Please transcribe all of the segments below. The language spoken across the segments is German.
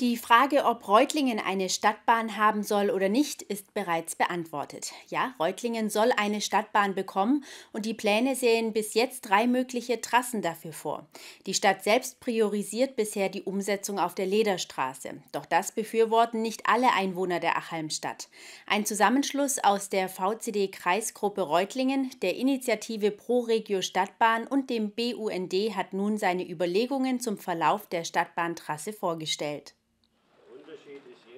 Die Frage, ob Reutlingen eine Stadtbahn haben soll oder nicht, ist bereits beantwortet. Ja, Reutlingen soll eine Stadtbahn bekommen und die Pläne sehen bis jetzt drei mögliche Trassen dafür vor. Die Stadt selbst priorisiert bisher die Umsetzung auf der Lederstraße. Doch das befürworten nicht alle Einwohner der Achalmstadt. Ein Zusammenschluss aus der VCD-Kreisgruppe Reutlingen, der Initiative Pro Regio Stadtbahn und dem BUND hat nun seine Überlegungen zum Verlauf der Stadtbahntrasse vorgestellt.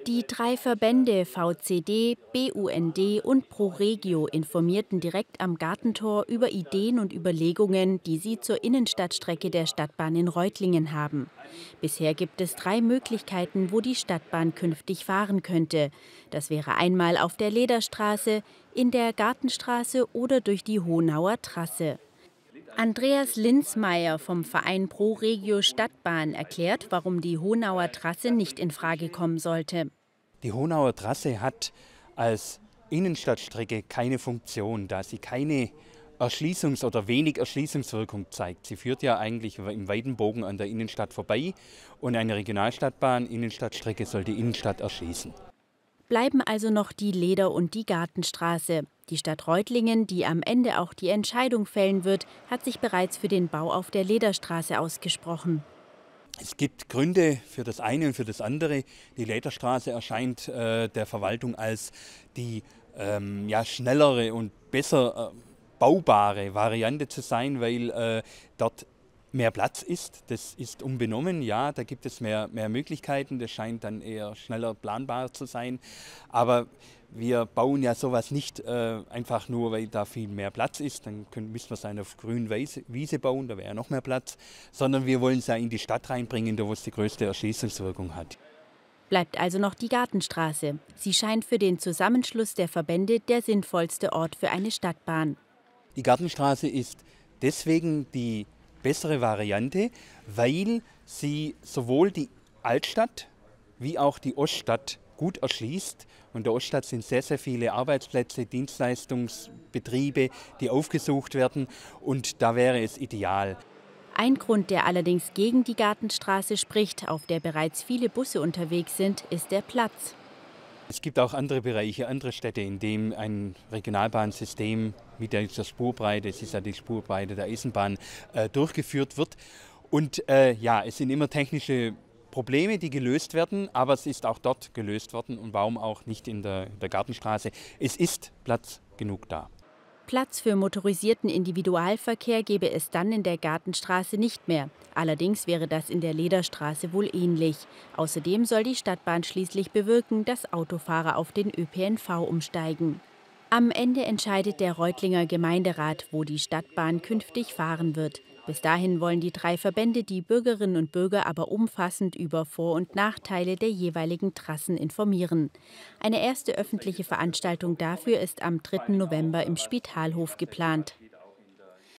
Die drei Verbände VCD, BUND und ProRegio informierten direkt am Gartentor über Ideen und Überlegungen, die sie zur Innenstadtstrecke der Stadtbahn in Reutlingen haben. Bisher gibt es drei Möglichkeiten, wo die Stadtbahn künftig fahren könnte. Das wäre einmal auf der Lederstraße, in der Gartenstraße oder durch die Honauer Trasse. Andreas Linzmeier vom Verein Pro Regio Stadtbahn erklärt, warum die Honauer Trasse nicht in Frage kommen sollte. Die Honauer Trasse hat als Innenstadtstrecke keine Funktion, da sie keine Erschließungs- oder wenig Erschließungswirkung zeigt. Sie führt ja eigentlich im weiten Bogen an der Innenstadt vorbei und eine Regionalstadtbahn, Innenstadtstrecke soll die Innenstadt erschließen bleiben also noch die Leder- und die Gartenstraße. Die Stadt Reutlingen, die am Ende auch die Entscheidung fällen wird, hat sich bereits für den Bau auf der Lederstraße ausgesprochen. Es gibt Gründe für das eine und für das andere. Die Lederstraße erscheint äh, der Verwaltung als die ähm, ja, schnellere und besser äh, baubare Variante zu sein, weil äh, dort mehr Platz ist. Das ist unbenommen, ja, da gibt es mehr, mehr Möglichkeiten. Das scheint dann eher schneller planbar zu sein. Aber wir bauen ja sowas nicht äh, einfach nur, weil da viel mehr Platz ist. Dann können, müssen wir es dann auf grün Wiese bauen, da wäre ja noch mehr Platz. Sondern wir wollen es ja in die Stadt reinbringen, da wo es die größte Erschließungswirkung hat. Bleibt also noch die Gartenstraße. Sie scheint für den Zusammenschluss der Verbände der sinnvollste Ort für eine Stadtbahn. Die Gartenstraße ist deswegen die bessere Variante, weil sie sowohl die Altstadt wie auch die Oststadt gut erschließt. Und der Oststadt sind sehr, sehr viele Arbeitsplätze, Dienstleistungsbetriebe, die aufgesucht werden. Und da wäre es ideal. Ein Grund, der allerdings gegen die Gartenstraße spricht, auf der bereits viele Busse unterwegs sind, ist der Platz. Es gibt auch andere Bereiche, andere Städte, in denen ein Regionalbahnsystem mit der Spurbreite, es ist ja die Spurbreite der Eisenbahn, äh, durchgeführt wird. Und äh, ja, es sind immer technische Probleme, die gelöst werden, aber es ist auch dort gelöst worden und warum auch nicht in der, der Gartenstraße. Es ist Platz genug da. Platz für motorisierten Individualverkehr gäbe es dann in der Gartenstraße nicht mehr. Allerdings wäre das in der Lederstraße wohl ähnlich. Außerdem soll die Stadtbahn schließlich bewirken, dass Autofahrer auf den ÖPNV umsteigen. Am Ende entscheidet der Reutlinger Gemeinderat, wo die Stadtbahn künftig fahren wird. Bis dahin wollen die drei Verbände die Bürgerinnen und Bürger aber umfassend über Vor- und Nachteile der jeweiligen Trassen informieren. Eine erste öffentliche Veranstaltung dafür ist am 3. November im Spitalhof geplant.